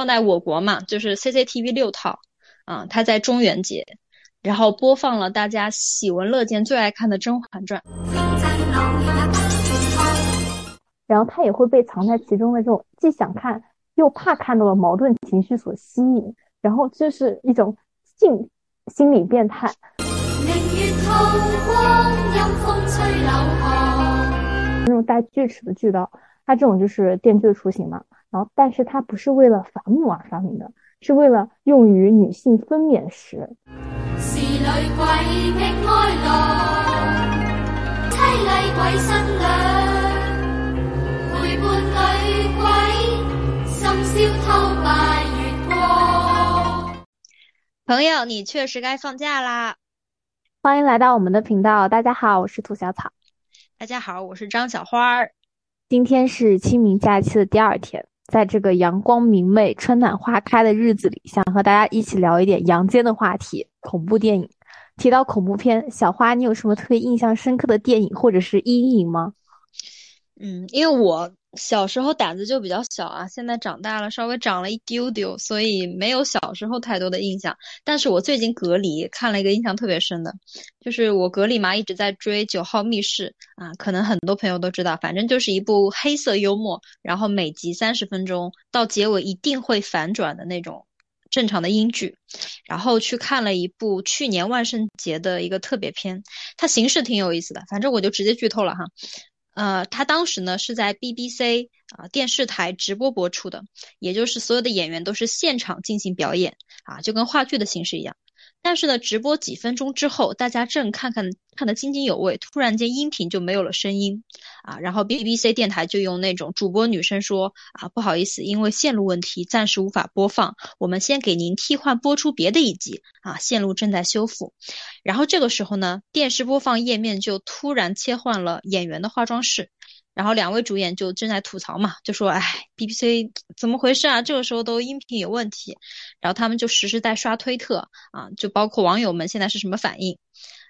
放在我国嘛，就是 CCTV 六套啊，它在中元节，然后播放了大家喜闻乐见、最爱看的《甄嬛传》。然后他也会被藏在其中的这种既想看又怕看到的矛盾情绪所吸引，然后这是一种性心理变态。那种带锯齿的锯刀，它这种就是电锯的雏形嘛。然后，但是它不是为了伐木而发明的，是为了用于女性分娩时。朋友，你确实该放假啦！欢迎来到我们的频道。大家好，我是兔小草。大家好，我是张小花儿。今天是清明假期的第二天，在这个阳光明媚、春暖花开的日子里，想和大家一起聊一点阳间的话题——恐怖电影。提到恐怖片，小花，你有什么特别印象深刻的电影或者是阴影吗？嗯，因为我。小时候胆子就比较小啊，现在长大了稍微长了一丢丢，所以没有小时候太多的印象。但是我最近隔离看了一个印象特别深的，就是我隔离嘛一直在追《九号密室》啊，可能很多朋友都知道，反正就是一部黑色幽默，然后每集三十分钟，到结尾一定会反转的那种正常的英剧。然后去看了一部去年万圣节的一个特别片，它形式挺有意思的，反正我就直接剧透了哈。呃，他当时呢是在 BBC 啊电视台直播播出的，也就是所有的演员都是现场进行表演啊，就跟话剧的形式一样。但是呢，直播几分钟之后，大家正看看看得津津有味，突然间音频就没有了声音啊，然后 BBC 电台就用那种主播女生说啊，不好意思，因为线路问题，暂时无法播放，我们先给您替换播出别的一集啊，线路正在修复。然后这个时候呢，电视播放页面就突然切换了演员的化妆室。然后两位主演就正在吐槽嘛，就说：“哎，BBC 怎么回事啊？这个时候都音频有问题。”然后他们就实时在刷推特啊，就包括网友们现在是什么反应。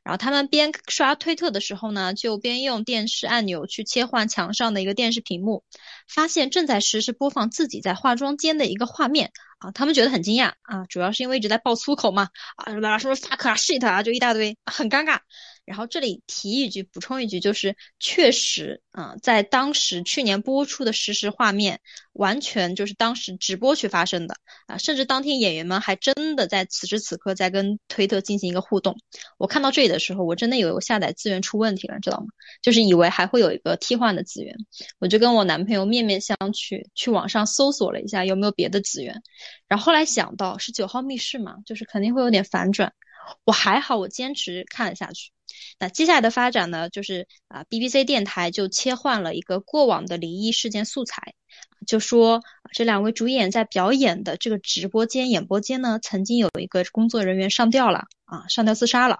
然后他们边刷推特的时候呢，就边用电视按钮去切换墙上的一个电视屏幕，发现正在实时播放自己在化妆间的一个画面啊，他们觉得很惊讶啊，主要是因为一直在爆粗口嘛啊，什么什么 fuck 啊 shit 啊，就一大堆，很尴尬。然后这里提一句，补充一句，就是确实啊，在当时去年播出的实时画面，完全就是当时直播去发生的啊，甚至当天演员们还真的在此时此刻在跟推特进行一个互动。我看到这里的时候，我真的以为我下载资源出问题了，知道吗？就是以为还会有一个替换的资源，我就跟我男朋友面面相觑，去网上搜索了一下有没有别的资源，然后后来想到是九号密室嘛，就是肯定会有点反转。我还好，我坚持看了下去。那接下来的发展呢，就是啊，BBC 电台就切换了一个过往的灵异事件素材，就说这两位主演在表演的这个直播间演播间呢，曾经有一个工作人员上吊了啊，上吊自杀了。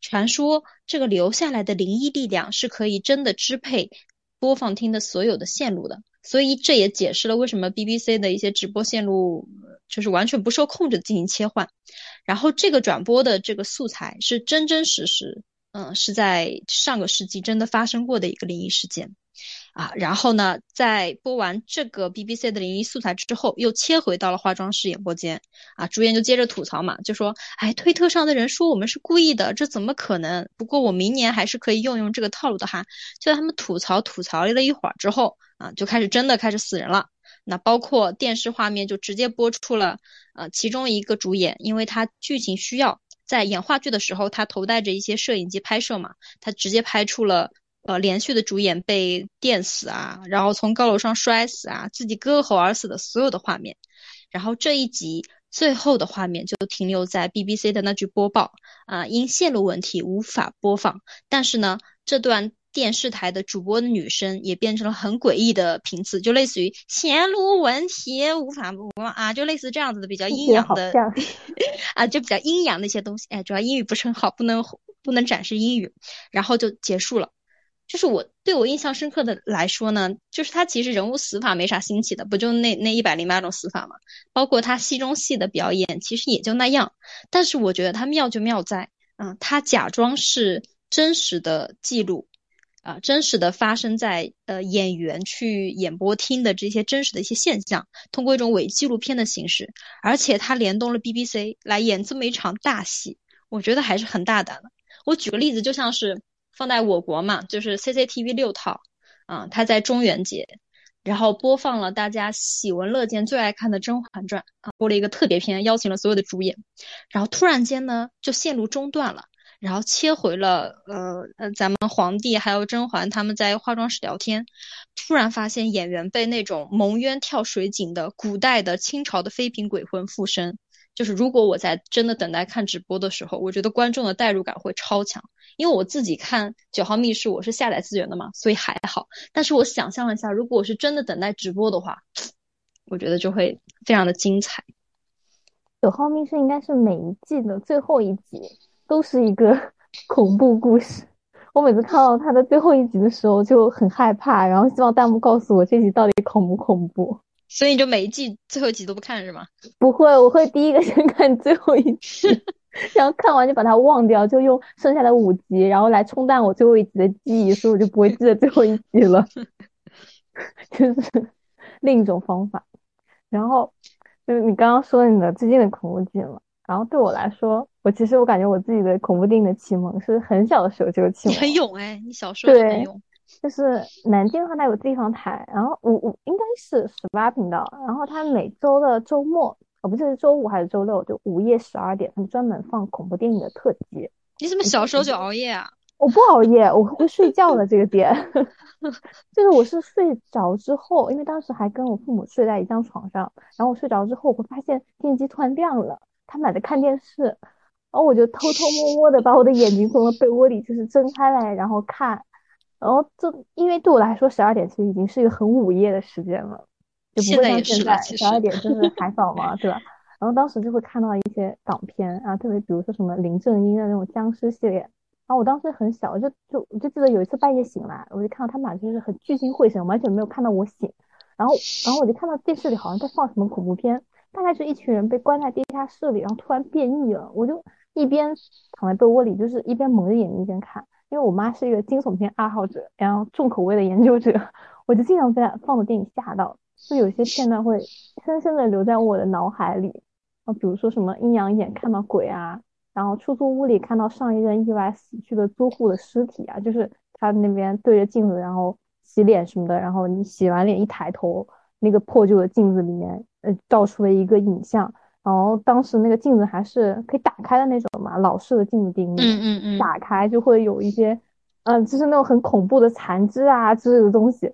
传说这个留下来的灵异力量是可以真的支配播放厅的所有的线路的，所以这也解释了为什么 BBC 的一些直播线路就是完全不受控制的进行切换。然后这个转播的这个素材是真真实实，嗯，是在上个世纪真的发生过的一个灵异事件，啊，然后呢，在播完这个 BBC 的灵异素材之后，又切回到了化妆室演播间，啊，主演就接着吐槽嘛，就说，哎，推特上的人说我们是故意的，这怎么可能？不过我明年还是可以用用这个套路的哈。就在他们吐槽吐槽了一会儿之后，啊，就开始真的开始死人了。那包括电视画面就直接播出了，呃，其中一个主演，因为他剧情需要，在演话剧的时候，他头戴着一些摄影机拍摄嘛，他直接拍出了，呃，连续的主演被电死啊，然后从高楼上摔死啊，自己割喉而死的所有的画面。然后这一集最后的画面就停留在 BBC 的那句播报啊，因线路问题无法播放。但是呢，这段。电视台的主播的女生也变成了很诡异的频次，就类似于前路问题无法播啊，就类似这样子的比较阴阳的 啊，就比较阴阳的一些东西。哎，主要英语不是很好，不能不能展示英语，然后就结束了。就是我对我印象深刻的来说呢，就是他其实人物死法没啥新奇的，不就那那一百零八种死法嘛，包括他戏中戏的表演其实也就那样。但是我觉得他妙就妙在，嗯，他假装是真实的记录。啊，真实的发生在呃演员去演播厅的这些真实的一些现象，通过一种伪纪录片的形式，而且他联动了 BBC 来演这么一场大戏，我觉得还是很大胆的。我举个例子，就像是放在我国嘛，就是 CCTV 六套啊，他在中元节，然后播放了大家喜闻乐见、最爱看的《甄嬛传》啊，播了一个特别篇，邀请了所有的主演，然后突然间呢，就线路中断了。然后切回了呃呃，咱们皇帝还有甄嬛他们在化妆室聊天，突然发现演员被那种蒙冤跳水井的古代的清朝的妃嫔鬼魂附身。就是如果我在真的等待看直播的时候，我觉得观众的代入感会超强，因为我自己看九号密室我是下载资源的嘛，所以还好。但是我想象了一下，如果我是真的等待直播的话，我觉得就会非常的精彩。九号密室应该是每一季的最后一集。都是一个 恐怖故事，我每次看到他的最后一集的时候就很害怕，然后希望弹幕告诉我这集到底恐不恐怖。所以你就每一季最后一集都不看是吗？不会，我会第一个先看最后一集，然后看完就把它忘掉，就用剩下的五集然后来冲淡我最后一集的记忆，所以我就不会记得最后一集了。就是另一种方法。然后就是你刚刚说你的最近的恐怖剧嘛？然后对我来说，我其实我感觉我自己的恐怖电影的启蒙是很小的时候就启蒙。你很勇哎，你小时候很勇。就是南京的话，它有地方台，然后我我应该是十八频道，然后它每周的周末，哦不是周五还是周六，就午夜十二点，他们专门放恐怖电影的特辑。你怎么小时候就熬夜啊？我不熬夜，我会睡觉的这个点，就是我是睡着之后，因为当时还跟我父母睡在一张床上，然后我睡着之后，我会发现电视机突然亮了。他们在看电视，然后我就偷偷摸摸的把我的眼睛从被窝里就是睁开来，然后看，然后这因为对我来说十二点其实已经是一个很午夜的时间了，就不会像现在十二点就是还早嘛，对吧？然后当时就会看到一些港片啊，特别比如说什么林正英的那种僵尸系列，然后我当时很小，就就我就记得有一次半夜醒来，我就看到他们俩就是很聚精会神，完全没有看到我醒，然后然后我就看到电视里好像在放什么恐怖片。大概是一群人被关在地下室里，然后突然变异了。我就一边躺在被窝里，就是一边蒙着眼睛一边看。因为我妈是一个惊悚片爱好者，然后重口味的研究者，我就经常被放的电影吓到。就有些片段会深深的留在我的脑海里啊，比如说什么阴阳眼看到鬼啊，然后出租屋里看到上一任意外死去的租户的尸体啊，就是他那边对着镜子，然后洗脸什么的，然后你洗完脸一抬头，那个破旧的镜子里面。呃，照出了一个影像，然后当时那个镜子还是可以打开的那种嘛，老式的镜子钉，嗯嗯嗯，打开就会有一些，嗯，就是那种很恐怖的残肢啊之类的东西。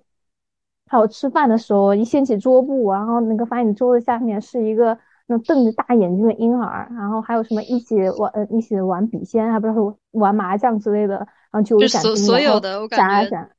还有吃饭的时候一掀起桌布，然后那个发现你桌子下面是一个那瞪着大眼睛的婴儿，然后还有什么一起玩呃一起玩笔仙，还不知道玩麻将之类的，然后就所有的我感觉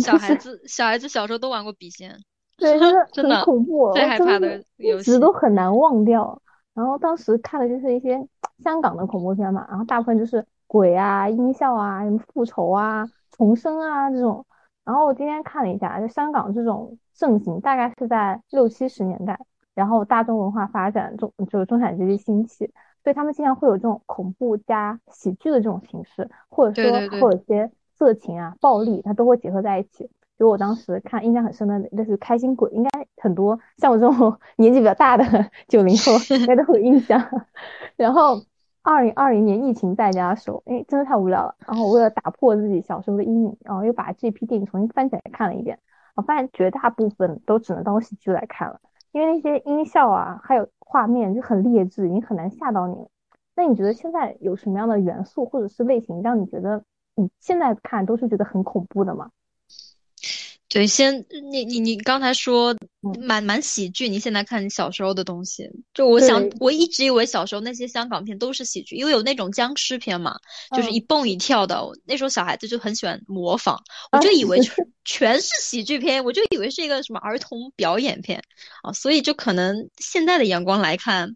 小 孩子小孩子小时候都玩过笔仙。对，就是 很恐怖，最害怕的一直都很难忘掉。然后当时看的就是一些香港的恐怖片嘛，然后大部分就是鬼啊、音效啊、什么复仇啊、重生啊这种。然后我今天看了一下，就香港这种盛行大概是在六七十年代，然后大众文化发展中，就是中产阶级兴起，所以他们经常会有这种恐怖加喜剧的这种形式，或者说会有一些色情啊、暴力，它都会结合在一起。就我当时看印象很深的，那是《开心鬼》，应该很多像我这种 年纪比较大的九零后应该都有印象。然后二零二零年疫情在家的时候，哎，真的太无聊了。然后为了打破自己小时候的阴影，然后又把这批电影重新翻起来看了一遍。我发现绝大部分都只能当喜剧来看了，因为那些音效啊，还有画面就很劣质，已经很难吓到你了。那你觉得现在有什么样的元素或者是类型，让你觉得你现在看都是觉得很恐怖的吗？对，先你你你刚才说蛮蛮喜剧，你现在看你小时候的东西，就我想我一直以为小时候那些香港片都是喜剧，因为有那种僵尸片嘛，就是一蹦一跳的，那时候小孩子就很喜欢模仿，我就以为。全全是喜剧片，我就以为是一个什么儿童表演片啊，所以就可能现在的眼光来看。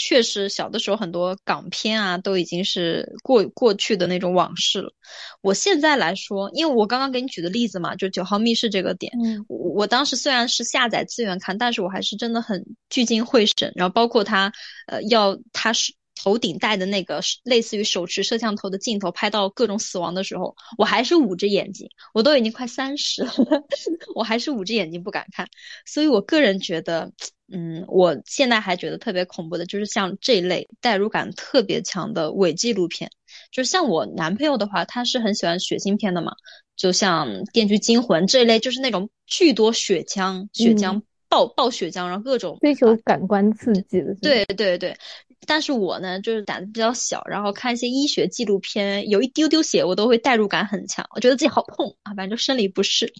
确实，小的时候很多港片啊，都已经是过过去的那种往事了。我现在来说，因为我刚刚给你举的例子嘛，就九号密室这个点，我我当时虽然是下载资源看，但是我还是真的很聚精会神。然后包括他，呃，要他是头顶戴的那个类似于手持摄像头的镜头拍到各种死亡的时候，我还是捂着眼睛。我都已经快三十了，我还是捂着眼睛不敢看。所以我个人觉得，嗯，我现在还觉得特别恐怖的，就是像这类代入感特别强的伪纪录片。就是像我男朋友的话，他是很喜欢血腥片的嘛，就像《电锯惊魂》这一类，就是那种巨多血浆、血浆。爆爆血浆，然后各种追求感官刺激的。对对对，但是我呢，就是胆子比较小，然后看一些医学纪录片，有一丢丢血，我都会代入感很强，我觉得自己好痛啊，反正就生理不适。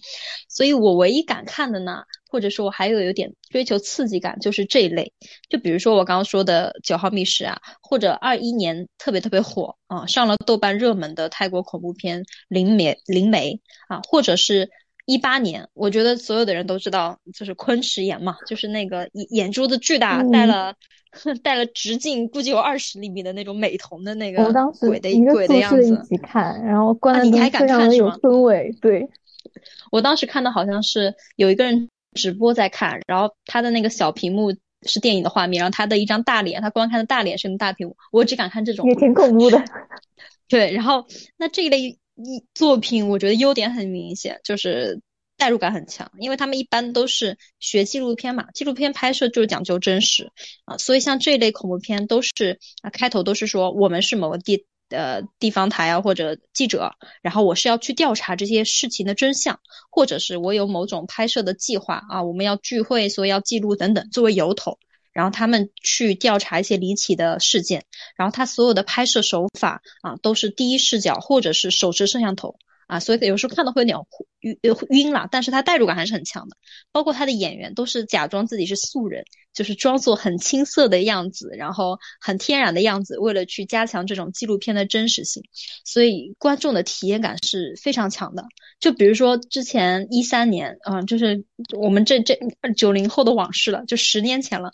所以我唯一敢看的呢，或者说我还有有点追求刺激感，就是这一类。就比如说我刚刚说的《九号密室》啊，或者二一年特别特别火啊，上了豆瓣热门的泰国恐怖片《灵媒》灵媒啊，或者是。一八年，我觉得所有的人都知道，就是昆池岩嘛，就是那个眼眼珠子巨大，戴了 戴了直径估计有二十厘米的那种美瞳的那个鬼的鬼的样子。一起看，然后关你还敢看是吗？氛围对，我当时看的好像是有一个人直播在看，然后他的那个小屏幕是电影的画面，然后他的一张大脸，他观看的大脸是用大屏幕，我只敢看这种。也挺恐怖的。对，然后那这一类。一作品，我觉得优点很明显，就是代入感很强，因为他们一般都是学纪录片嘛，纪录片拍摄就是讲究真实啊，所以像这类恐怖片都是啊，开头都是说我们是某个地呃地方台啊或者记者，然后我是要去调查这些事情的真相，或者是我有某种拍摄的计划啊，我们要聚会，所以要记录等等作为由头。然后他们去调查一些离奇的事件，然后他所有的拍摄手法啊都是第一视角或者是手持摄像头啊，所以有时候看到会有点晕晕了，但是他代入感还是很强的。包括他的演员都是假装自己是素人，就是装作很青涩的样子，然后很天然的样子，为了去加强这种纪录片的真实性，所以观众的体验感是非常强的。就比如说之前一三年，嗯，就是我们这这九零后的往事了，就十年前了。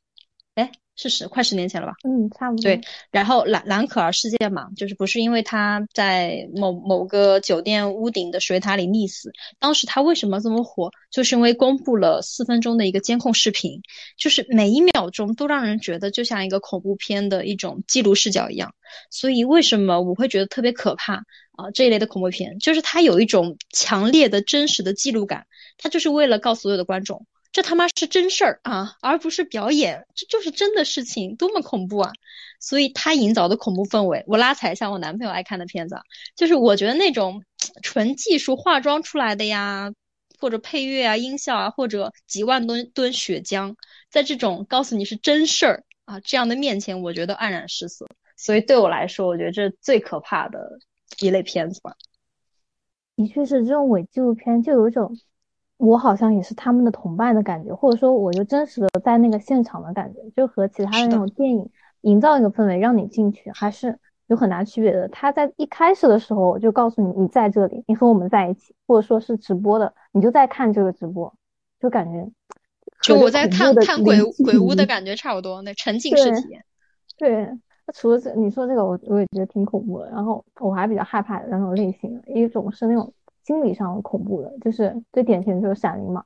哎，是十快十年前了吧？嗯，差不多。对，然后蓝蓝可儿事件嘛，就是不是因为他在某某个酒店屋顶的水塔里溺死，当时他为什么这么火？就是因为公布了四分钟的一个监控视频，就是每一秒钟都让人觉得就像一个恐怖片的一种记录视角一样。所以为什么我会觉得特别可怕啊？这一类的恐怖片，就是它有一种强烈的真实的记录感，它就是为了告诉所有的观众。这他妈是真事儿啊，而不是表演，这就是真的事情，多么恐怖啊！所以他营造的恐怖氛围，我拉踩一下我男朋友爱看的片子，就是我觉得那种纯技术化妆出来的呀，或者配乐啊、音效啊，或者几万吨吨血浆，在这种告诉你是真事儿啊这样的面前，我觉得黯然失色。所以对我来说，我觉得这最可怕的一类片子吧。的确是这种伪纪录片，就有一种。我好像也是他们的同伴的感觉，或者说我就真实的在那个现场的感觉，就和其他的那种电影营造一个氛围让你进去，还是有很大区别的。他在一开始的时候就告诉你你在这里，你和我们在一起，或者说是直播的，你就在看这个直播，就感觉就我在看看鬼鬼屋的感觉差不多，那沉浸式体验。对，那除了这你说这个，我我也觉得挺恐怖的。然后我还比较害怕的那种类型，一种是那种。心理上恐怖的，就是最典型的就是《闪灵》嘛。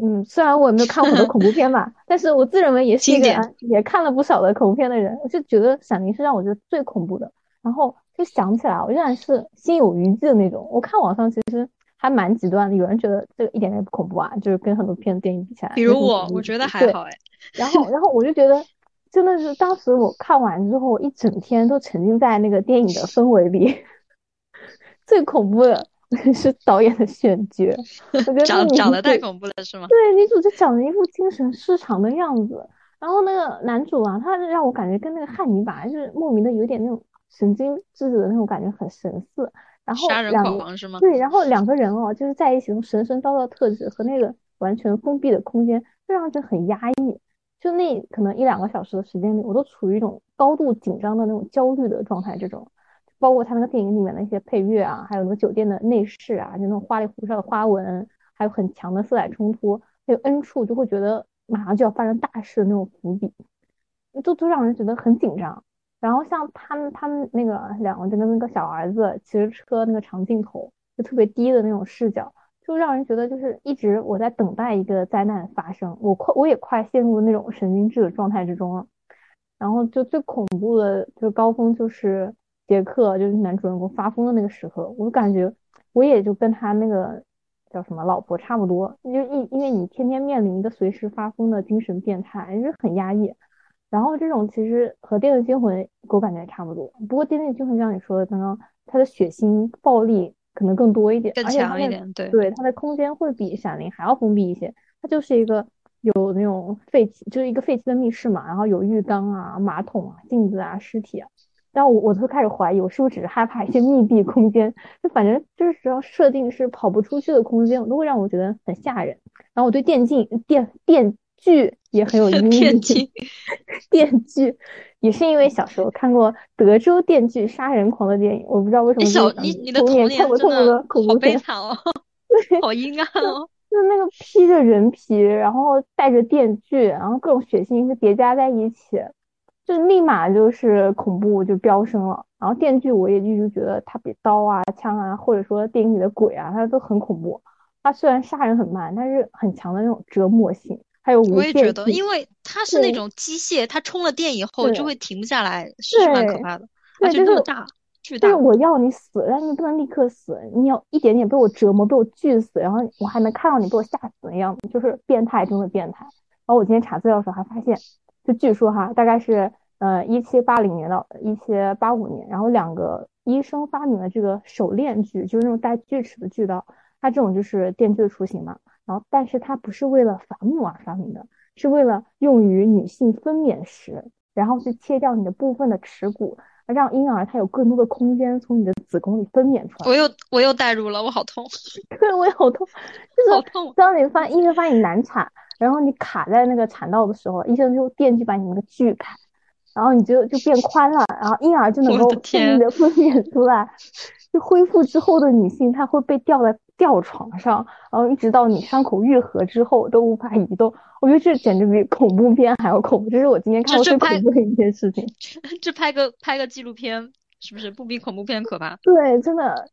嗯，虽然我也没有看过很多恐怖片吧，但是我自认为也是一个也看了不少的恐怖片的人。我就觉得《闪灵》是让我觉得最恐怖的。然后就想起来，我仍然是心有余悸的那种。我看网上其实还蛮极端的，有人觉得这个一点也不恐怖啊，就是跟很多片电影比起来。比如我，我觉得还好哎。然后，然后我就觉得真的是当时我看完之后，一整天都沉浸在那个电影的氛围里，最恐怖的。是导演的选角，我觉得长长得太恐怖了，是吗？对，女主就长得一副精神失常的样子，然后那个男主啊，他让我感觉跟那个汉尼拔就是莫名的有点那种神经质的那种感觉，很神似。然后杀人狂是吗？对，然后两个人哦，就是在一起，神神叨叨特质和那个完全封闭的空间，就让人很压抑。就那可能一两个小时的时间里，我都处于一种高度紧张的那种焦虑的状态之中。包括他那个电影里面的一些配乐啊，还有那个酒店的内饰啊，就那种花里胡哨的花纹，还有很强的色彩冲突，还有 N 处就会觉得马上就要发生大事的那种伏笔，就都让人觉得很紧张。然后像他们他们那个两个就跟那个小儿子骑着车那个长镜头，就特别低的那种视角，就让人觉得就是一直我在等待一个灾难发生，我快我也快陷入那种神经质的状态之中了。然后就最恐怖的就是高峰就是杰克就是男主人公发疯的那个时刻，我感觉我也就跟他那个叫什么老婆差不多，就因因为你天天面临一个随时发疯的精神变态，就是很压抑。然后这种其实和《电锯惊魂》给我感觉也差不多，不过《电锯惊魂》像你说的刚刚，它的血腥暴力可能更多一点，更强一点，对，对它的空间会比《闪灵》还要封闭一些，它就是一个有那种废弃，就是一个废弃的密室嘛，然后有浴缸啊、马桶啊、镜子啊、尸体啊。然后我我就开始怀疑，我是不是只是害怕一些密闭空间？就反正就是只要设定是跑不出去的空间，都会让我觉得很吓人。然后我对电竞电电锯也很有 阴影。电锯，电锯也是因为小时候看过《德州电锯杀人狂》的电影，我不知道为什么你小你你的童童年看过这么真的好多恐怖片，悲惨哦，好阴暗哦。就是那个披着人皮，然后带着电锯，然后各种血腥是叠加在一起，就立马就是恐怖就飙升了。然后电锯我也一直觉得它比刀啊、枪啊，或者说电影里的鬼啊，它都很恐怖。它虽然杀人很慢，但是很强的那种折磨性，还有无我也觉得，因为它是那种机械，它充了电以后就会停不下来，是是蛮可怕的，而且那么大，巨大。就是我要你死，但是你不能立刻死，你要一点点被我折磨，被我锯死，然后我还能看到你被我吓死的样子，就是变态中的变态。然后我今天查资料的时候还发现，就据说哈，大概是呃一七八零年到一七八五年，然后两个医生发明了这个手链锯，就是那种带锯齿的锯刀，它这种就是电锯的雏形嘛。然后，但是它不是为了伐木而发明的，是为了用于女性分娩时，然后去切掉你的部分的耻骨。让婴儿他有更多的空间从你的子宫里分娩出来。我又我又代入了，我好痛，对，我也好痛，就是好痛。当你发医生发现你难产，然后你卡在那个产道的时候，医生就电锯把你那个锯开，然后你就就变宽了，然后婴儿就能够顺利的分娩出来。就恢复之后的女性，她会被吊在吊床上，然后一直到你伤口愈合之后都无法移动。我觉得这简直比恐怖片还要恐怖，这是我今天看过最恐怖的一件事情。这拍个拍个纪录片，是不是不比恐怖片可怕？对，真的，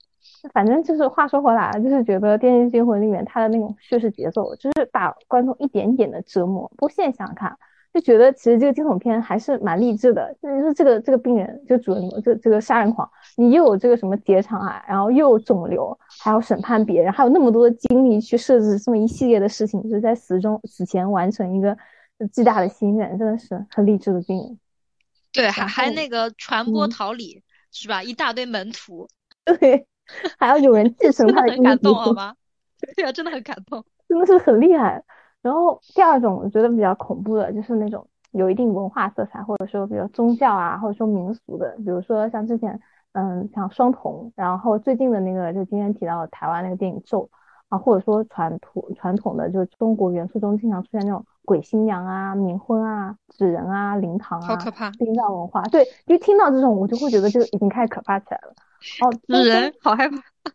反正就是话说回来，就是觉得《电锯惊魂》里面他的那种叙事节奏，就是把观众一点点的折磨。不过现在想想看，就觉得其实这个惊悚片还是蛮励志的。就是这个这个病人，就主人公，这这个杀人狂，你又有这个什么结肠癌，然后又有肿瘤，还要审判别人，还有那么多的精力去设置这么一系列的事情，就是在死中死前完成一个巨大的心愿，真的是很励志的病人。对，还还那个传播嗯桃李是吧？一大堆门徒，对，还要有人继承他的衣很感动，钵好吧？对啊，真的很感动。真的是很厉害。然后第二种我觉得比较恐怖的，就是那种有一定文化色彩，或者说比如宗教啊，或者说民俗的，比如说像之前，嗯，像双瞳，然后最近的那个就今天提到的台湾那个电影《咒》啊，或者说传统传统的就是中国元素中经常出现那种鬼新娘啊、冥婚啊、纸人啊、灵堂啊、好可怕，殡葬文化。对，一听到这种，我就会觉得就已经开始可怕起来了。哦，纸人好害怕。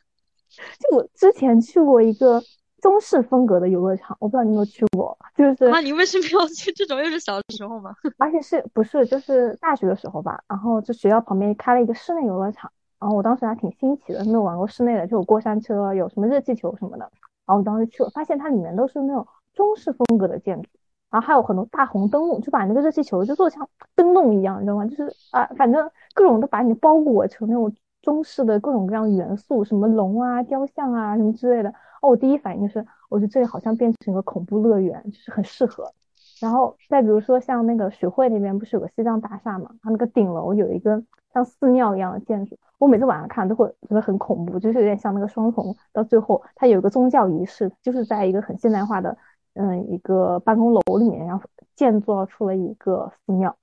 就我之前去过一个中式风格的游乐场，我不知道你有没有去过，就是啊，你为什么要去这种？又是小时候吗？而且是不是就是大学的时候吧？然后就学校旁边开了一个室内游乐场，然后我当时还挺新奇的，没有玩过室内的，就有过山车，有什么热气球什么的。然后我当时去了，发现它里面都是那种中式风格的建筑，然后还有很多大红灯笼，就把那个热气球就做像灯笼一样，你知道吗？就是啊，反正各种都把你包裹成那种中式的各种各样元素，什么龙啊、雕像啊什么之类的。哦，我第一反应就是，我觉得这里好像变成一个恐怖乐园，就是很适合。然后再比如说像那个徐汇那边不是有个西藏大厦嘛，它那个顶楼有一个像寺庙一样的建筑，我每次晚上看都会觉得很恐怖，就是有点像那个双重，到最后它有一个宗教仪式，就是在一个很现代化的嗯一个办公楼里面，然后建造出了一个寺庙。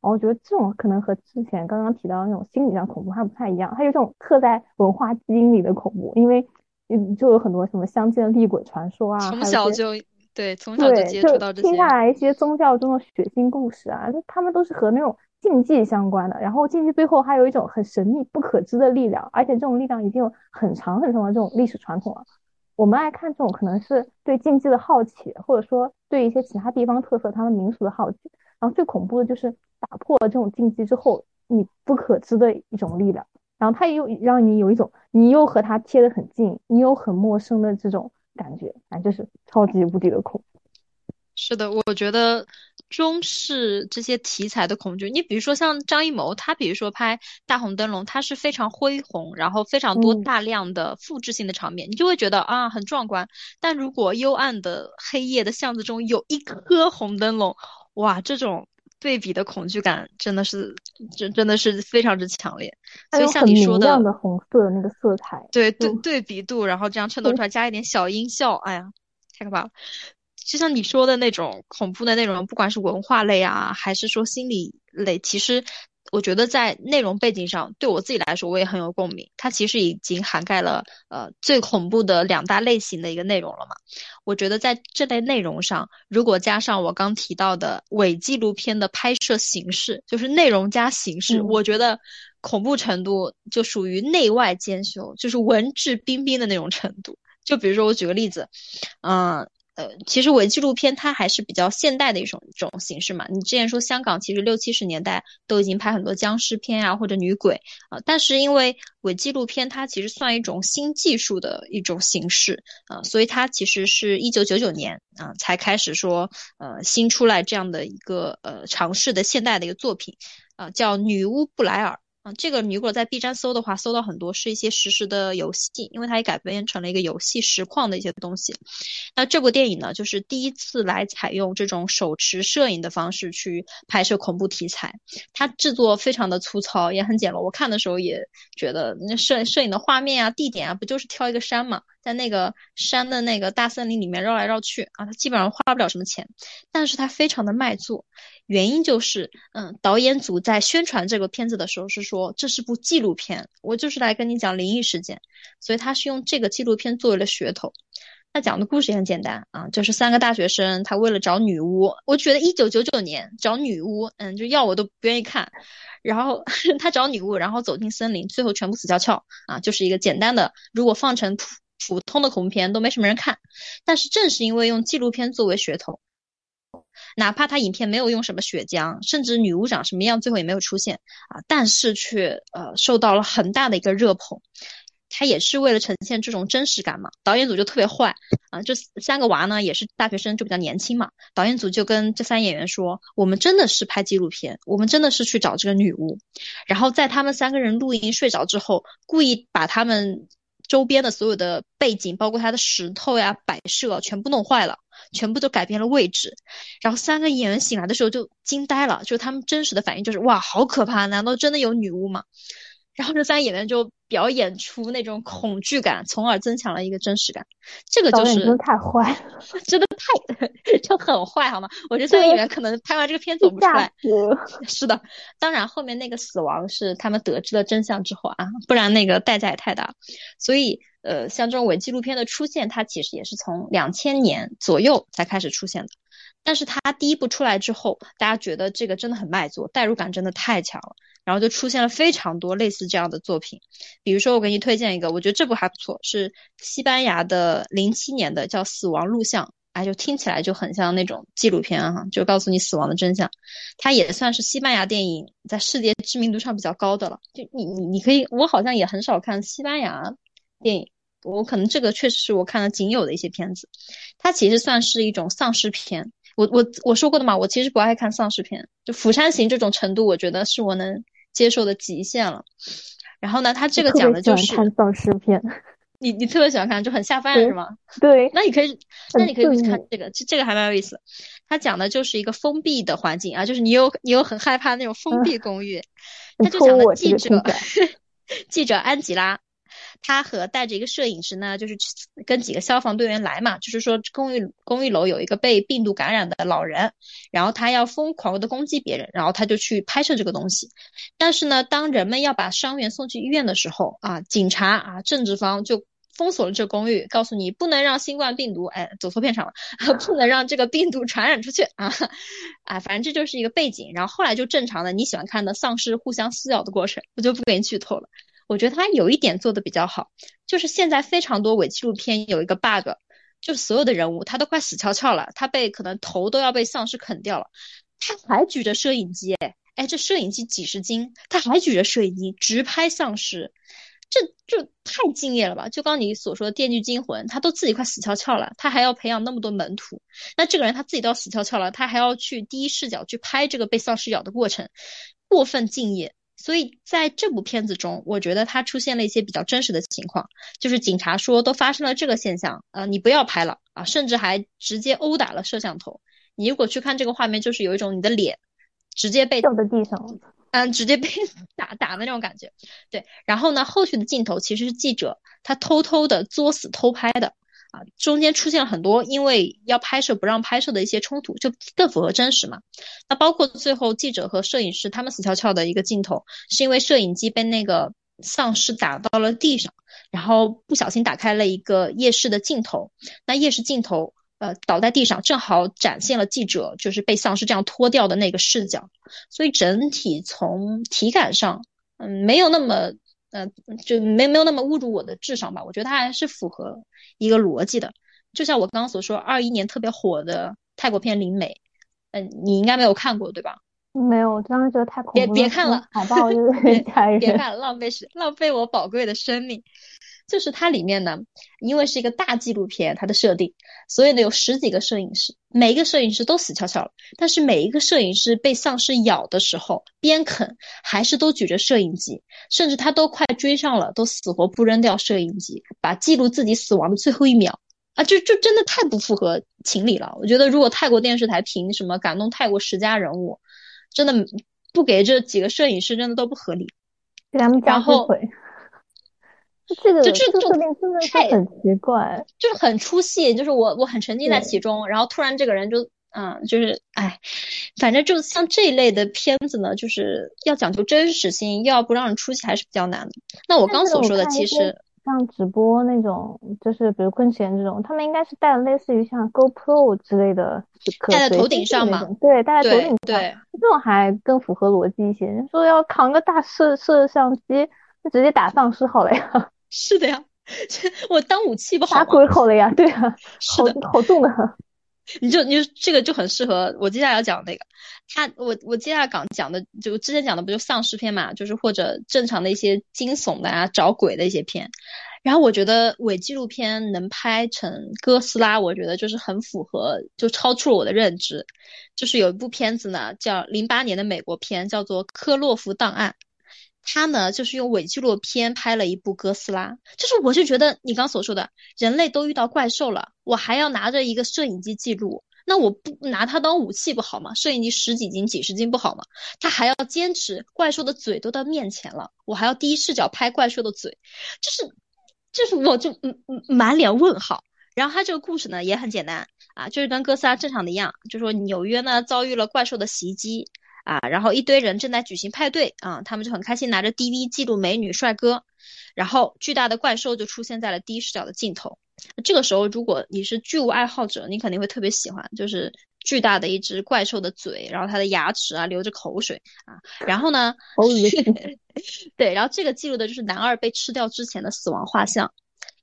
然后我觉得这种可能和之前刚刚提到的那种心理上恐怖还不太一样，它有这种刻在文化基因里的恐怖，因为嗯就有很多什么乡间厉鬼传说啊，从小就对，从小就，接触到这些。听下来一些宗教中的血腥故事啊，就他们都是和那种禁忌相关的，然后禁忌背后还有一种很神秘、不可知的力量，而且这种力量已经有很长很长的这种历史传统了。我们爱看这种，可能是对禁忌的好奇，或者说对一些其他地方特色、他们民俗的好奇。然后最恐怖的就是打破了这种禁忌之后，你不可知的一种力量，然后它又让你有一种你又和它贴得很近，你又很陌生的这种感觉，反正就是超级无敌的恐怖。是的，我觉得中式这些题材的恐惧。你比如说像张艺谋，他比如说拍《大红灯笼》，他是非常恢宏，然后非常多大量的复制性的场面，你就会觉得啊很壮观。但如果幽暗的黑夜的巷子中有一颗红灯笼，哇，这种对比的恐惧感真的是真真的是非常之强烈。所以像你说的，的红色的那个色彩，对对对比度，然后这样衬托出来，加一点小音效，哎呀，太可怕了。就像你说的那种恐怖的内容，不管是文化类啊，还是说心理类，其实我觉得在内容背景上，对我自己来说，我也很有共鸣。它其实已经涵盖了呃最恐怖的两大类型的一个内容了嘛。我觉得在这类内容上，如果加上我刚提到的伪纪录片的拍摄形式，就是内容加形式，我觉得恐怖程度就属于内外兼修，就是文质彬彬的那种程度。就比如说我举个例子，嗯。呃，呃其实伪纪录片它还是比较现代的一种一种形式嘛。你之前说香港其实六七十年代都已经拍很多僵尸片啊或者女鬼啊，但是因为伪纪录片它其实算一种新技术的一种形式啊，所以它其实是一九九九年啊才开始说呃新出来这样的一个呃尝试的现代的一个作品啊，叫女巫布莱尔。嗯这个你如果在 B 站搜的话，搜到很多是一些实时的游戏，因为它也改编成了一个游戏实况的一些东西。那这部电影呢，就是第一次来采用这种手持摄影的方式去拍摄恐怖题材。它制作非常的粗糙，也很简陋。我看的时候也觉得，那摄摄影的画面啊、地点啊，不就是挑一个山嘛，在那个山的那个大森林里面绕来绕去啊，他基本上花不了什么钱，但是他非常的卖座。原因就是，嗯，导演组在宣传这个片子的时候是说这是部纪录片，我就是来跟你讲灵异事件，所以他是用这个纪录片作为了噱头。他讲的故事也很简单啊，就是三个大学生，他为了找女巫，我觉得一九九九年找女巫，嗯，就要我都不愿意看。然后 他找女巫，然后走进森林，最后全部死翘翘啊，就是一个简单的，如果放成普通的恐怖片都没什么人看。但是正是因为用纪录片作为噱头。哪怕他影片没有用什么血浆，甚至女巫长什么样，最后也没有出现啊，但是却呃受到了很大的一个热捧。他也是为了呈现这种真实感嘛，导演组就特别坏啊，这三个娃呢也是大学生，就比较年轻嘛。导演组就跟这三演员说：“我们真的是拍纪录片，我们真的是去找这个女巫。”然后在他们三个人录音睡着之后，故意把他们。周边的所有的背景，包括它的石头呀、摆设，全部弄坏了，全部都改变了位置。然后三个演员醒来的时候就惊呆了，就他们真实的反应就是哇，好可怕！难道真的有女巫吗？然后这三个演员就表演出那种恐惧感，从而增强了一个真实感。这个就是真的太坏，真的太 就很坏，好吗？我觉得这个演员可能拍完这个片走不出来。是的，当然后面那个死亡是他们得知了真相之后啊，不然那个代价也太大。所以呃，像这种伪纪录片的出现，它其实也是从两千年左右才开始出现的。但是它第一部出来之后，大家觉得这个真的很卖座，代入感真的太强了。然后就出现了非常多类似这样的作品，比如说我给你推荐一个，我觉得这部还不错，是西班牙的零七年的叫《死亡录像》，哎，就听起来就很像那种纪录片哈，就告诉你死亡的真相。它也算是西班牙电影在世界知名度上比较高的了。就你你你可以，我好像也很少看西班牙电影，我可能这个确实是我看的仅有的一些片子。它其实算是一种丧尸片。我我我说过的嘛，我其实不爱看丧尸片，就《釜山行》这种程度，我觉得是我能。接受的极限了，然后呢，他这个讲的就是看丧尸片，你你特别喜欢看，就很下饭是吗？对，那你可以，那你可以去看这个，这这个还蛮有意思。他讲的就是一个封闭的环境啊，就是你有你有很害怕那种封闭公寓，他就讲的记者，记者安吉拉。他和带着一个摄影师呢，就是跟几个消防队员来嘛，就是说公寓公寓楼有一个被病毒感染的老人，然后他要疯狂的攻击别人，然后他就去拍摄这个东西。但是呢，当人们要把伤员送去医院的时候啊，警察啊政治方就封锁了这公寓，告诉你不能让新冠病毒哎走错片场了，不能让这个病毒传染出去啊啊，反正这就是一个背景。然后后来就正常的你喜欢看的丧尸互相撕咬的过程，我就不给你剧透了。我觉得他有一点做的比较好，就是现在非常多伪纪录片有一个 bug，就是所有的人物他都快死翘翘了，他被可能头都要被丧尸啃掉了，他还举着摄影机，哎，这摄影机几十斤，他还举着摄影机直拍丧尸，这就太敬业了吧？就刚你所说的《电锯惊魂》，他都自己快死翘翘了，他还要培养那么多门徒。那这个人他自己都要死翘翘了，他还要去第一视角去拍这个被丧尸咬的过程，过分敬业。所以在这部片子中，我觉得它出现了一些比较真实的情况，就是警察说都发生了这个现象，呃，你不要拍了啊，甚至还直接殴打了摄像头。你如果去看这个画面，就是有一种你的脸直接被掉在地上。嗯，直接被 打打的那种感觉，对。然后呢，后续的镜头其实是记者他偷偷的作死偷拍的中间出现了很多因为要拍摄不让拍摄的一些冲突，就更符合真实嘛。那包括最后记者和摄影师他们死翘翘的一个镜头，是因为摄影机被那个丧尸打到了地上，然后不小心打开了一个夜视的镜头，那夜视镜头。呃，倒在地上，正好展现了记者就是被丧尸这样脱掉的那个视角，所以整体从体感上，嗯，没有那么，呃，就没没有那么侮辱我的智商吧？我觉得它还是符合一个逻辑的。就像我刚刚所说，二一年特别火的泰国片《灵媒》，嗯，你应该没有看过对吧？没有，我当时觉得太恐怖了。别别看了，海报就是吓人。别看了，浪费时，浪费我宝贵的生命。就是它里面呢，因为是一个大纪录片，它的设定，所以呢有十几个摄影师，每一个摄影师都死翘翘了。但是每一个摄影师被丧尸咬的时候，边啃还是都举着摄影机，甚至他都快追上了，都死活不扔掉摄影机，把记录自己死亡的最后一秒啊，就就真的太不符合情理了。我觉得如果泰国电视台凭什么感动泰国十佳人物，真的不给这几个摄影师，真的都不合理。给他们加后腿。这个就这个设定真的是很奇怪，就是很出戏，就是我我很沉浸在其中，然后突然这个人就嗯，就是哎，反正就像这一类的片子呢，就是要讲究真实性，又要不让人出戏，还是比较难的。那我刚所说的其实像直播那种，就是比如昆贤这种，他们应该是戴了类似于像 GoPro 之类的，戴在头顶上嘛，对，戴在头顶上，对，这种还更符合逻辑一些。你说要扛个大摄摄像机，就直接打丧尸好了呀。是的呀，我当武器不好打鬼好了呀，对啊，是的，好重 的。你就你就这个就很适合我接下来要讲那个，他我我接下来讲讲的就之前讲的不就丧尸片嘛，就是或者正常的一些惊悚的啊找鬼的一些片，然后我觉得伪纪录片能拍成哥斯拉，我觉得就是很符合，就超出了我的认知。就是有一部片子呢，叫零八年的美国片，叫做《科洛弗档案》。他呢，就是用伪纪录片拍了一部哥斯拉，就是我就觉得你刚所说的，人类都遇到怪兽了，我还要拿着一个摄影机记录，那我不拿它当武器不好吗？摄影机十几斤、几十斤不好吗？他还要坚持怪兽的嘴都到面前了，我还要第一视角拍怪兽的嘴，就是，就是我就嗯嗯满脸问号。然后他这个故事呢也很简单啊，就是跟哥斯拉正常的一样，就说纽约呢遭遇了怪兽的袭击。啊，然后一堆人正在举行派对啊，他们就很开心，拿着 DV 记录美女帅哥，然后巨大的怪兽就出现在了第一视角的镜头。这个时候，如果你是巨物爱好者，你肯定会特别喜欢，就是巨大的一只怪兽的嘴，然后它的牙齿啊流着口水啊，然后呢，对，然后这个记录的就是男二被吃掉之前的死亡画像，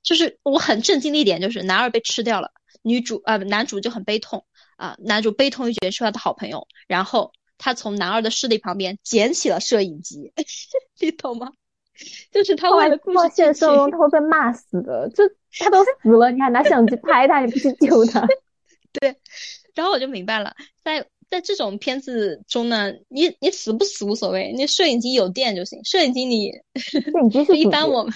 就是我很震惊的一点就是男二被吃掉了，女主啊男主就很悲痛啊，男主悲痛欲绝是他的好朋友，然后。他从男二的尸体旁边捡起了摄影机，你懂吗？就是他为了故事现实生活中他会被骂死的，就 他都死了，你还拿相机拍他，你不去救他？对。然后我就明白了，在在这种片子中呢，你你死不死无所谓，你摄影机有电就行。摄影机你，摄影机是一般我们，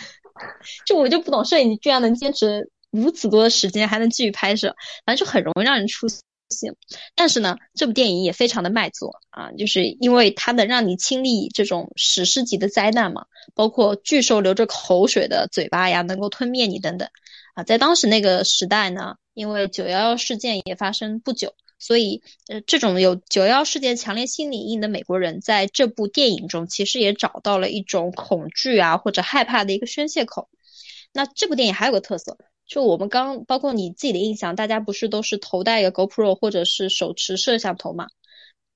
就我就不懂，摄影机居然能坚持如此多的时间，还能继续拍摄，反正就很容易让人出。行但是呢，这部电影也非常的卖座啊，就是因为它能让你亲历这种史诗级的灾难嘛，包括巨兽流着口水的嘴巴呀，能够吞灭你等等啊。在当时那个时代呢，因为九幺幺事件也发生不久，所以呃，这种有九幺幺事件强烈心理阴影的美国人，在这部电影中其实也找到了一种恐惧啊或者害怕的一个宣泄口。那这部电影还有个特色。就我们刚包括你自己的印象，大家不是都是头戴一个 GoPro 或者是手持摄像头嘛？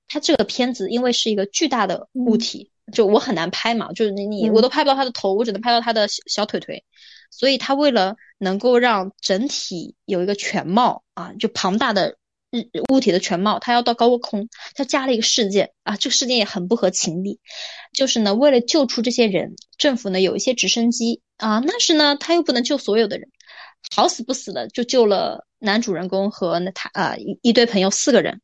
它这个片子因为是一个巨大的物体，就我很难拍嘛，就是你你我都拍不到他的头，我只能拍到他的小小腿腿，所以他为了能够让整体有一个全貌啊，就庞大的物体的全貌，他要到高空，他加了一个事件啊，这个事件也很不合情理，就是呢，为了救出这些人，政府呢有一些直升机啊，但是呢他又不能救所有的人，好死不死的就救了男主人公和那他呃一一堆朋友四个人，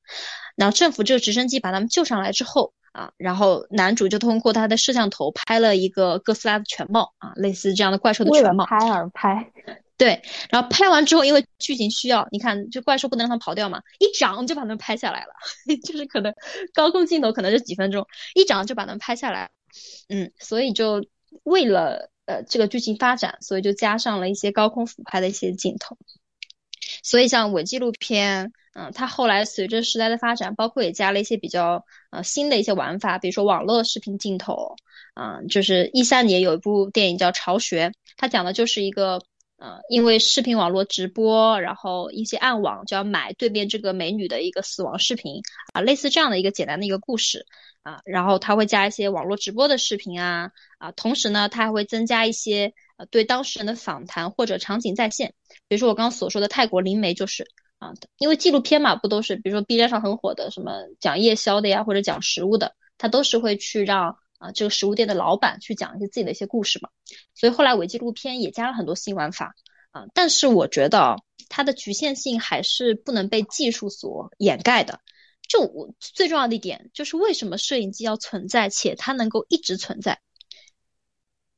然后政府这个直升机把他们救上来之后啊，然后男主就通过他的摄像头拍了一个哥斯拉的全貌啊，类似这样的怪兽的全貌，拍而拍。对，然后拍完之后，因为剧情需要，你看，就怪兽不能让它跑掉嘛，一掌就把它们拍下来了，就是可能高空镜头可能就几分钟，一掌就把它们拍下来，嗯，所以就为了呃这个剧情发展，所以就加上了一些高空俯拍的一些镜头，所以像伪纪录片，嗯，它后来随着时代的发展，包括也加了一些比较呃新的一些玩法，比如说网络视频镜头，嗯，就是一三年有一部电影叫《巢穴》，它讲的就是一个。呃，因为视频网络直播，然后一些暗网就要买对面这个美女的一个死亡视频啊，类似这样的一个简单的一个故事啊，然后他会加一些网络直播的视频啊啊，同时呢，他还会增加一些呃对当事人的访谈或者场景再现，比如说我刚刚所说的泰国灵媒就是啊，因为纪录片嘛，不都是比如说 B 站上很火的什么讲夜宵的呀，或者讲食物的，他都是会去让。啊，这个食物店的老板去讲一些自己的一些故事嘛，所以后来伪纪录片也加了很多新玩法啊，但是我觉得它的局限性还是不能被技术所掩盖的。就我最重要的一点就是为什么摄影机要存在，且它能够一直存在，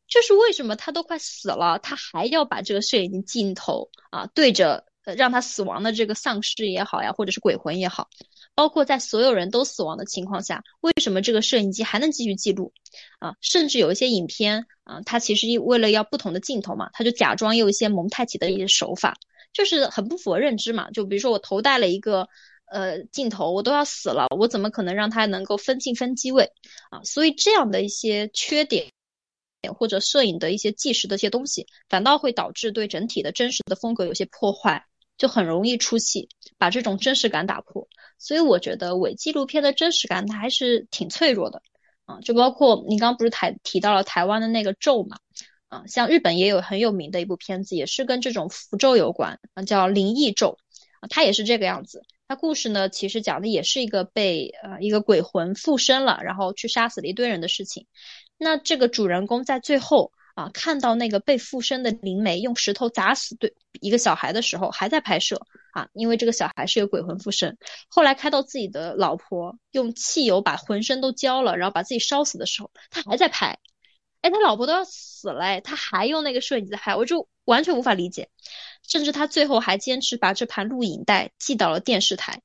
就是为什么他都快死了，他还要把这个摄影机镜头啊对着让他死亡的这个丧尸也好呀，或者是鬼魂也好。包括在所有人都死亡的情况下，为什么这个摄影机还能继续记录？啊，甚至有一些影片啊，它其实为了要不同的镜头嘛，它就假装有一些蒙太奇的一些手法，就是很不符合认知嘛。就比如说我头戴了一个呃镜头，我都要死了，我怎么可能让它能够分镜分机位啊？所以这样的一些缺点或者摄影的一些纪实的一些东西，反倒会导致对整体的真实的风格有些破坏，就很容易出戏，把这种真实感打破。所以我觉得伪纪录片的真实感它还是挺脆弱的啊，就包括你刚刚不是台提到了台湾的那个咒嘛，啊，像日本也有很有名的一部片子，也是跟这种符咒有关啊，叫《灵异咒》啊，它也是这个样子。它故事呢，其实讲的也是一个被呃一个鬼魂附身了，然后去杀死了一堆人的事情。那这个主人公在最后。啊，看到那个被附身的灵媒用石头砸死对一个小孩的时候，还在拍摄啊，因为这个小孩是有鬼魂附身。后来开到自己的老婆用汽油把浑身都浇了，然后把自己烧死的时候，他还在拍。哎，他老婆都要死了，他还用那个摄影机在拍，我就完全无法理解。甚至他最后还坚持把这盘录影带寄到了电视台。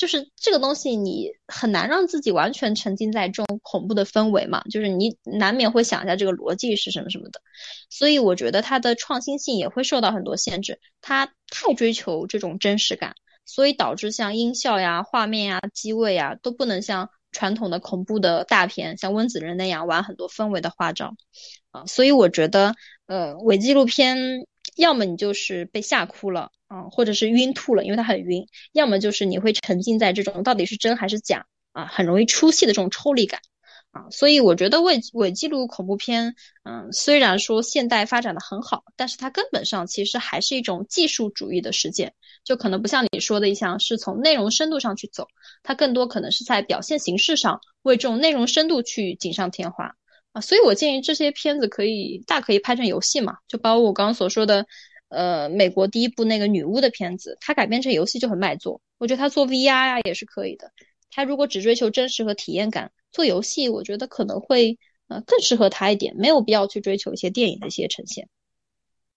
就是这个东西，你很难让自己完全沉浸在这种恐怖的氛围嘛，就是你难免会想一下这个逻辑是什么什么的，所以我觉得它的创新性也会受到很多限制，它太追求这种真实感，所以导致像音效呀、画面呀、机位呀都不能像传统的恐怖的大片，像温子仁那样玩很多氛围的花招。啊，所以我觉得，呃，伪纪录片要么你就是被吓哭了。啊，或者是晕吐了，因为它很晕；要么就是你会沉浸在这种到底是真还是假啊，很容易出戏的这种抽离感啊。所以我觉得伪伪记录恐怖片，嗯，虽然说现代发展的很好，但是它根本上其实还是一种技术主义的实践，就可能不像你说的一项是从内容深度上去走，它更多可能是在表现形式上为这种内容深度去锦上添花啊。所以我建议这些片子可以大可以拍成游戏嘛，就包括我刚刚所说的。呃，美国第一部那个女巫的片子，它改编成游戏就很卖座。我觉得它做 VR 呀也是可以的。它如果只追求真实和体验感，做游戏我觉得可能会呃更适合它一点，没有必要去追求一些电影的一些呈现。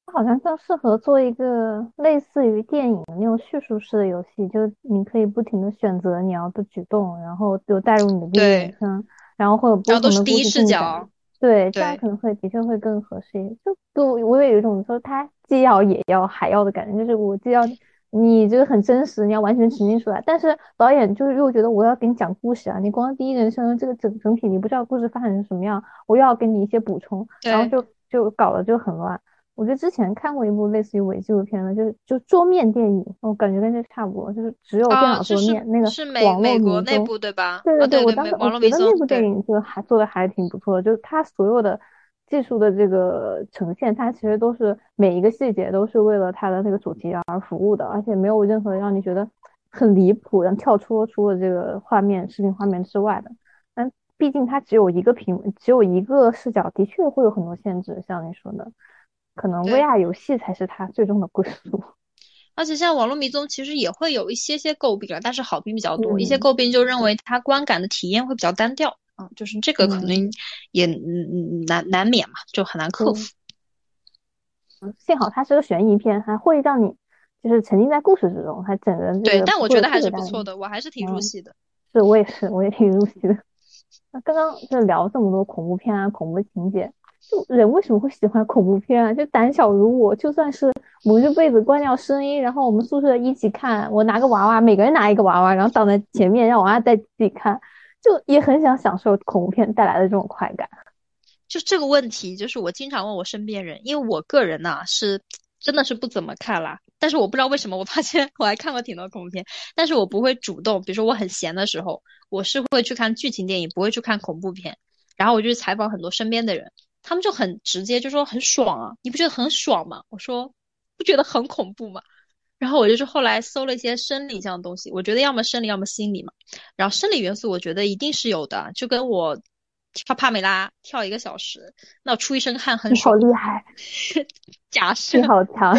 它好像更适合做一个类似于电影的那种叙述式的游戏，就你可以不停的选择你要的举动，然后就带入你的第一人称，然后会有不同的故事视角。对，这样可能会的确会更合适一点。就就我也有一种说他既要也要还要的感觉，就是我既要你这个很真实，你要完全呈现出来，但是导演就是又觉得我要给你讲故事啊，你光第一人称这个整整体你不知道故事发展成什么样，我又要给你一些补充，然后就就搞得就很乱。我觉得之前看过一部类似于伪纪录片的，就是就桌面电影，我感觉跟这差不多，就是只有电脑桌面那个是美网络迷踪，对吧？对对对，我当时我觉得那部电影就还做的还挺不错的，就是它所有的技术的这个呈现，它其实都是每一个细节都是为了它的那个主题而服务的，而且没有任何让你觉得很离谱，然后跳出出了这个画面视频画面之外的。但毕竟它只有一个屏，只有一个视角，的确会有很多限制。像你说的，可能 VR 游戏才是它最终的归宿。而且像网络迷踪其实也会有一些些诟病了，但是好评比较多。一些诟病就认为它观感的体验会比较单调啊，就是这个可能也嗯嗯难难免嘛，就很难克服。幸好它是个悬疑片，还会让你就是沉浸在故事之中，还整个对，但我觉得还是不错的，我还是挺入戏的。是我也是，我也挺入戏的。那刚刚就聊这么多恐怖片啊，恐怖情节。就人为什么会喜欢恐怖片啊？就胆小如我，就算是蒙着被子关掉声音，然后我们宿舍一起看，我拿个娃娃，每个人拿一个娃娃，然后挡在前面，让娃娃在自己看，就也很想享受恐怖片带来的这种快感。就这个问题，就是我经常问我身边人，因为我个人呢是真的是不怎么看啦，但是我不知道为什么，我发现我还看过挺多恐怖片，但是我不会主动，比如说我很闲的时候，我是会去看剧情电影，不会去看恐怖片，然后我就去采访很多身边的人。他们就很直接，就说很爽啊，你不觉得很爽吗？我说不觉得很恐怖吗？然后我就是后来搜了一些生理上的东西，我觉得要么生理，要么心理嘛。然后生理元素我觉得一定是有的，就跟我跳帕梅拉跳一个小时，那出一身汗很爽。好厉害！假设好强，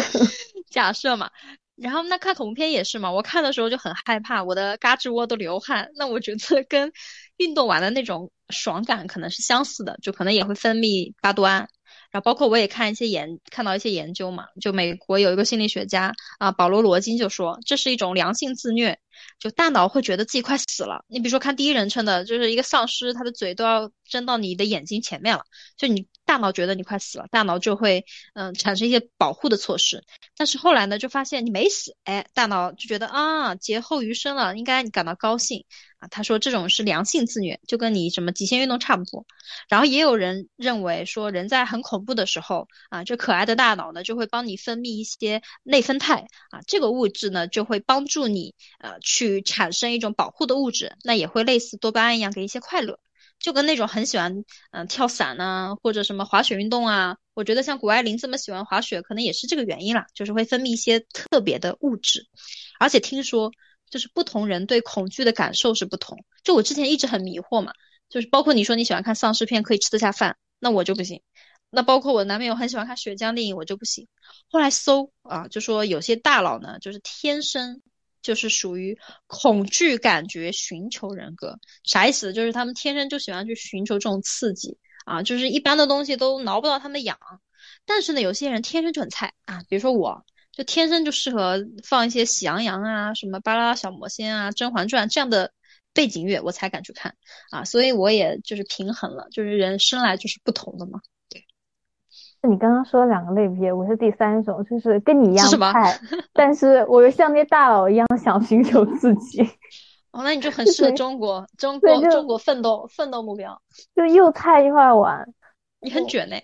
假设嘛。然后那看恐怖片也是嘛，我看的时候就很害怕，我的胳肢窝都流汗。那我觉得跟运动完的那种爽感可能是相似的，就可能也会分泌巴多胺。然后包括我也看一些研看到一些研究嘛，就美国有一个心理学家啊，保罗罗金就说这是一种良性自虐，就大脑会觉得自己快死了。你比如说看第一人称的，就是一个丧尸，他的嘴都要伸到你的眼睛前面了，就你。大脑觉得你快死了，大脑就会嗯产生一些保护的措施。但是后来呢，就发现你没死，哎，大脑就觉得啊劫后余生了，应该你感到高兴啊。他说这种是良性自虐，就跟你什么极限运动差不多。然后也有人认为说，人在很恐怖的时候啊，这可爱的大脑呢就会帮你分泌一些内啡肽啊，这个物质呢就会帮助你呃去产生一种保护的物质，那也会类似多巴胺一样给一些快乐。就跟那种很喜欢嗯跳伞呐，或者什么滑雪运动啊，我觉得像谷爱凌这么喜欢滑雪，可能也是这个原因啦，就是会分泌一些特别的物质。而且听说，就是不同人对恐惧的感受是不同。就我之前一直很迷惑嘛，就是包括你说你喜欢看丧尸片可以吃得下饭，那我就不行。那包括我男朋友很喜欢看血浆电影，我就不行。后来搜啊，就说有些大佬呢，就是天生。就是属于恐惧感觉寻求人格，啥意思？就是他们天生就喜欢去寻求这种刺激啊，就是一般的东西都挠不到他们痒。但是呢，有些人天生就很菜啊，比如说我，就天生就适合放一些喜羊羊啊、什么巴啦啦小魔仙啊、甄嬛传这样的背景乐，我才敢去看啊。所以我也就是平衡了，就是人生来就是不同的嘛。你刚刚说两个类别，我是第三种，就是跟你一样菜，但是我又像那大佬一样想寻求刺激。哦，那你就很适合中国，中国中国奋斗奋斗目标，就又菜又爱玩。你很卷嘞，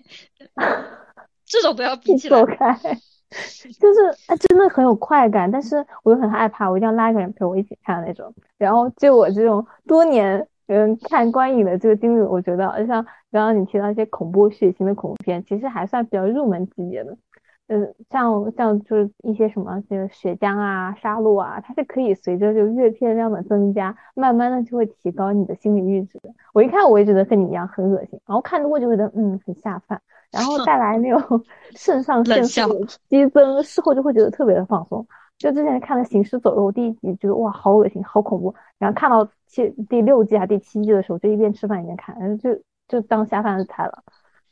这种不要 比起来。走开，就是哎，真的很有快感，但是我又很害怕，我一定要拉一个人陪我一起看那种。然后就我这种多年。嗯，看观影的这个经历，我觉得像刚刚你提到一些恐怖血腥的恐怖片，其实还算比较入门级别的。嗯，像像就是一些什么这个血浆啊、杀戮啊，它是可以随着就阅片量的增加，慢慢的就会提高你的心理阈值的。我一看我也觉得跟你一样很恶心，然后看多就会觉得嗯很下饭，然后带来那种 肾上腺素激增，事后就会觉得特别的放松。就之前看了《行尸走肉》第一集，觉得哇好恶心，好恐怖。然后看到七第六季还第七季的时候，就一边吃饭一边看，然后就就当下饭菜了。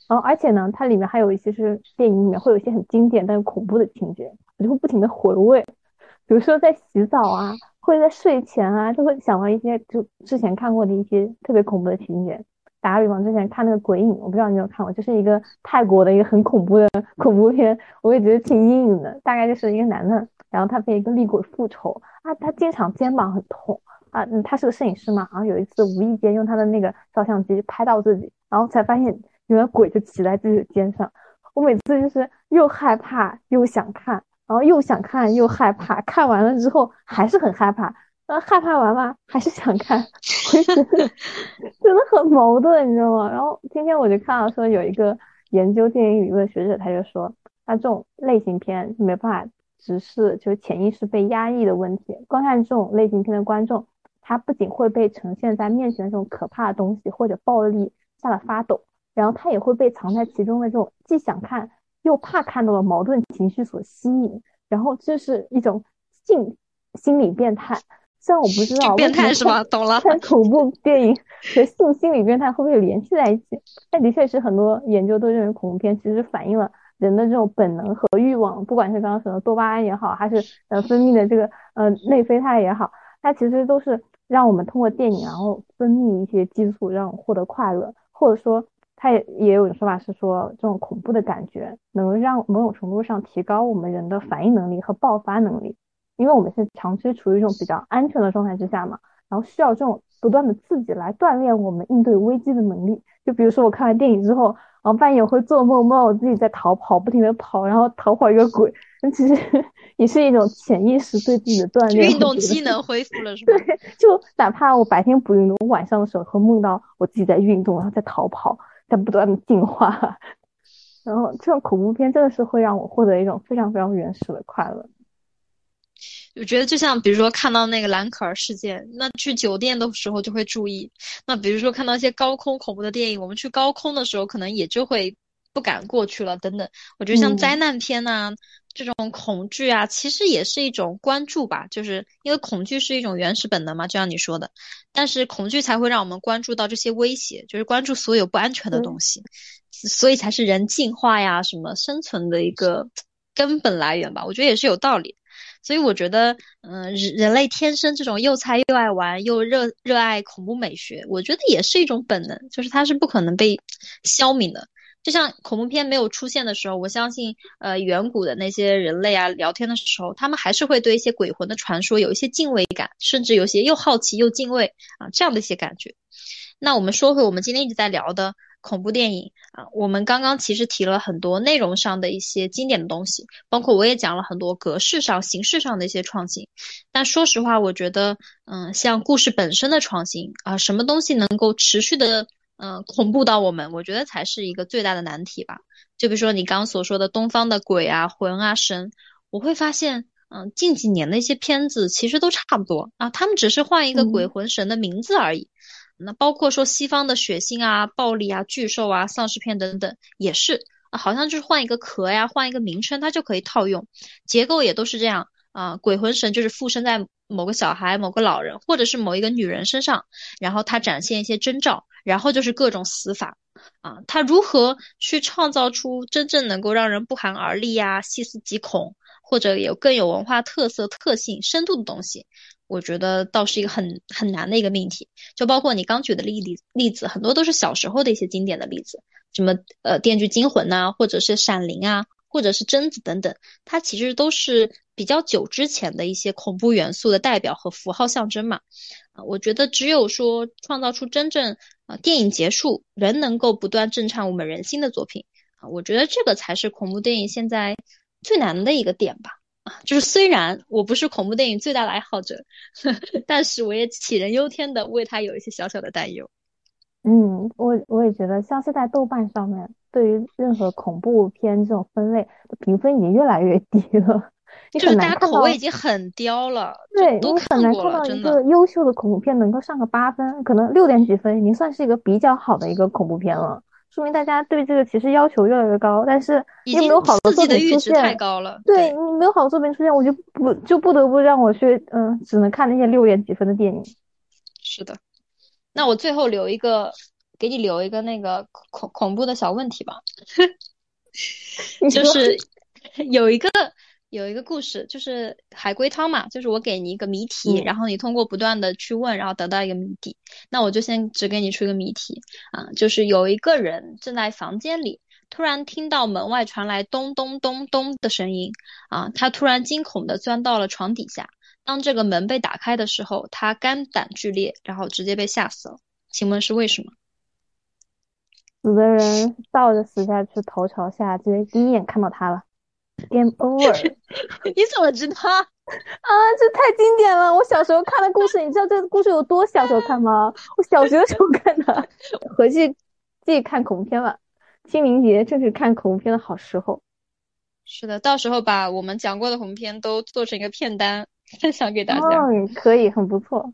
然后而且呢，它里面还有一些是电影里面会有一些很经典但又恐怖的情节，我就会不停的回味。比如说在洗澡啊，或者在睡前啊，就会想到一些就之前看过的一些特别恐怖的情节。打个比方，之前看那个《鬼影》，我不知道你有没有看过，就是一个泰国的一个很恐怖的 恐怖片，我也觉得挺阴影的。大概就是一个男的。然后他被一个厉鬼复仇啊，他经常肩膀很痛啊，他是个摄影师嘛，然后有一次无意间用他的那个照相机拍到自己，然后才发现原来鬼就骑在自己的肩上。我每次就是又害怕又想看，然后又想看又害怕，看完了之后还是很害怕，然后，害怕完嘛还是想看，真的很矛盾，你知道吗？然后今天我就看到说有一个研究电影理论学者，他就说他这种类型片没办法。只是就是潜意识被压抑的问题。观看这种类型片的观众，他不仅会被呈现在面前的这种可怕的东西或者暴力吓得发抖，然后他也会被藏在其中的这种既想看又怕看到的矛盾情绪所吸引，然后这是一种性心理变态。虽然我不知道变态是吧？懂了。看恐怖电影和性心理变态会不会联系在一起？但的确是很多研究都认为恐怖片其实反映了人的这种本能和欲望，不管是刚刚说的多巴胺也好，还是呃分泌的这个呃内啡肽也好，它其实都是让我们通过电影然后分泌一些激素，让我们获得快乐，或者说它也也有种说法是说这种恐怖的感觉能让某种程度上提高我们人的反应能力和爆发能力。因为我们是长期处于一种比较安全的状态之下嘛，然后需要这种不断的刺激来锻炼我们应对危机的能力。就比如说我看完电影之后，然后半夜会做梦，梦到我自己在逃跑，不停的跑，然后逃跑一个鬼。那其实 也是一种潜意识对自己的锻炼。运动机能恢复了 是吧？对，就哪怕我白天不运动，我晚上的时候会梦到我自己在运动，然后在逃跑，在不断的进化。然后这种恐怖片真的是会让我获得一种非常非常原始的快乐。我觉得就像比如说看到那个兰可儿事件，那去酒店的时候就会注意。那比如说看到一些高空恐怖的电影，我们去高空的时候可能也就会不敢过去了等等。我觉得像灾难片呐，这种恐惧啊，其实也是一种关注吧。就是因为恐惧是一种原始本能嘛，就像你说的，但是恐惧才会让我们关注到这些威胁，就是关注所有不安全的东西，所以才是人进化呀什么生存的一个根本来源吧。我觉得也是有道理。所以我觉得，嗯，人人类天生这种又菜又爱玩又热热爱恐怖美学，我觉得也是一种本能，就是它是不可能被消泯的。就像恐怖片没有出现的时候，我相信，呃，远古的那些人类啊，聊天的时候，他们还是会对一些鬼魂的传说有一些敬畏感，甚至有些又好奇又敬畏啊这样的一些感觉。那我们说回我们今天一直在聊的。恐怖电影啊，我们刚刚其实提了很多内容上的一些经典的东西，包括我也讲了很多格式上、形式上的一些创新。但说实话，我觉得，嗯，像故事本身的创新啊，什么东西能够持续的，嗯，恐怖到我们，我觉得才是一个最大的难题吧。就比如说你刚刚所说的东方的鬼啊、魂啊、神，我会发现，嗯，近几年的一些片子其实都差不多啊，他们只是换一个鬼魂神的名字而已。那包括说西方的血腥啊、暴力啊、巨兽啊、丧尸片等等，也是啊，好像就是换一个壳呀，换一个名称，它就可以套用，结构也都是这样啊。鬼魂神就是附身在某个小孩、某个老人或者是某一个女人身上，然后它展现一些征兆，然后就是各种死法啊。它如何去创造出真正能够让人不寒而栗呀、细思极恐，或者有更有文化特色、特性、深度的东西？我觉得倒是一个很很难的一个命题，就包括你刚举的例例例子，很多都是小时候的一些经典的例子，什么呃《电锯惊魂》呐，或者是《闪灵》啊，或者是贞子等等，它其实都是比较久之前的一些恐怖元素的代表和符号象征嘛。啊，我觉得只有说创造出真正啊电影结束仍能够不断震颤我们人心的作品啊，我觉得这个才是恐怖电影现在最难的一个点吧。就是虽然我不是恐怖电影最大的爱好者，但是我也杞人忧天的为它有一些小小的担忧。嗯，我我也觉得，像是在豆瓣上面，对于任何恐怖片这种分类评分已经越来越低了。就是大家口味已经很刁了。对，你很难看到一个优秀的恐怖片能够上个八分，可能六点几分已经算是一个比较好的一个恐怖片了。说明大家对这个其实要求越来越高，但是又没有好的作品出现，太高了。对你没有好的作品出现，我就不就不得不让我去，嗯，只能看那些六点几分的电影。是的，那我最后留一个，给你留一个那个恐恐怖的小问题吧，就是有一个。有一个故事，就是海龟汤嘛，就是我给你一个谜题，然后你通过不断的去问，然后得到一个谜底。那我就先只给你出一个谜题啊，就是有一个人正在房间里，突然听到门外传来咚咚咚咚的声音啊，他突然惊恐的钻到了床底下。当这个门被打开的时候，他肝胆俱裂，然后直接被吓死了。请问是为什么？死的人倒着死下去，头朝下，直接第一眼看到他了。Game over！你怎么知道啊？这太经典了！我小时候看的故事，你知道这个故事有多小时候看吗？我小学的时候看的，回去自己看恐怖片吧。清明节正是看恐怖片的好时候。是的，到时候把我们讲过的恐怖片都做成一个片单分享给大家。哦，可以，很不错。